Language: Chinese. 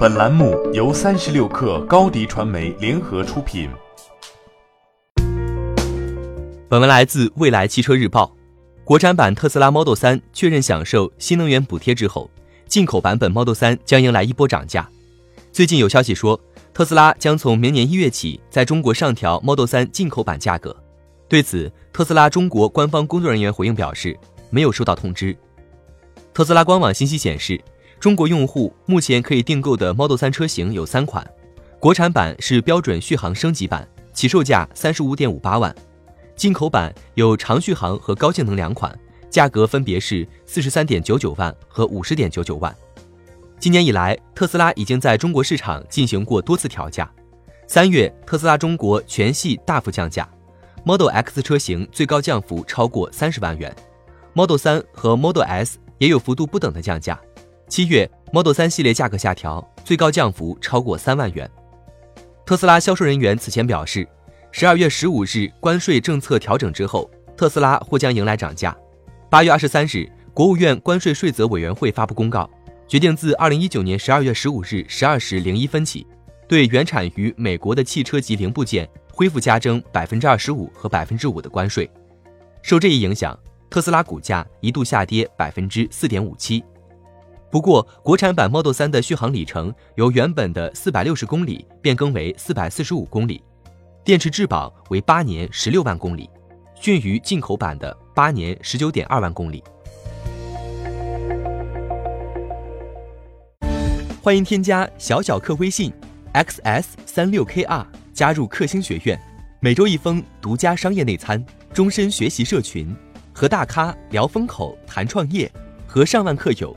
本栏目由三十六氪高低传媒联合出品。本文来自未来汽车日报。国产版特斯拉 Model 3确认享受新能源补贴之后，进口版本 Model 3将迎来一波涨价。最近有消息说，特斯拉将从明年一月起在中国上调 Model 3进口版价格。对此，特斯拉中国官方工作人员回应表示，没有收到通知。特斯拉官网信息显示。中国用户目前可以订购的 Model 3车型有三款，国产版是标准续航升级版，起售价三十五点五八万；进口版有长续航和高性能两款，价格分别是四十三点九九万和五十点九九万。今年以来，特斯拉已经在中国市场进行过多次调价。三月，特斯拉中国全系大幅降价，Model X 车型最高降幅超过三十万元，Model 3和 Model S 也有幅度不等的降价。七月，Model 3系列价格下调，最高降幅超过三万元。特斯拉销售人员此前表示，十二月十五日关税政策调整之后，特斯拉或将迎来涨价。八月二十三日，国务院关税税则委员会发布公告，决定自二零一九年十二月十五日十二时零一分起，对原产于美国的汽车及零部件恢复加征百分之二十五和百分之五的关税。受这一影响，特斯拉股价一度下跌百分之四点五七。不过，国产版 Model 3的续航里程由原本的四百六十公里变更为四百四十五公里，电池质保为八年十六万公里，逊于进口版的八年十九点二万公里。欢迎添加小小客微信 xs 三六 kr 加入克星学院，每周一封独家商业内参，终身学习社群，和大咖聊风口谈创业，和上万客友。